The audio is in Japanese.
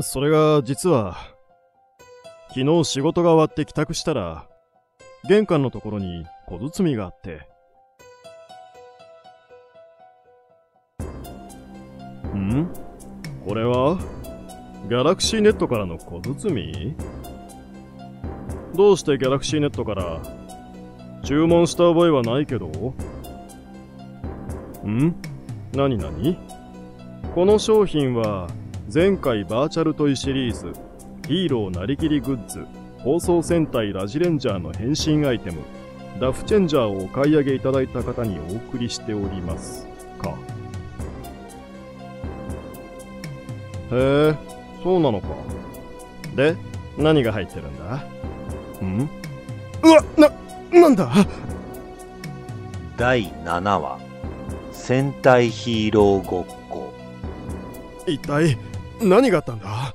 それが実は、昨日仕事が終わって帰宅したら、玄関のところに小包があって。ん？これはギャラクシーネットからの小包？どうしてギャラクシーネットから注文した覚えはないけど？ん？何何？この商品は前回バーチャルトイシリーズヒーローなりきりグッズ放送戦隊ラジレンジャーの変身アイテムダフチェンジャーをお買い上げいただいた方にお送りしておりますか。へえそうなのか。で何が入ってるんだ？ん？うわな、なんだ？第7話戦隊ヒーローごっこ。一体何があったんだ？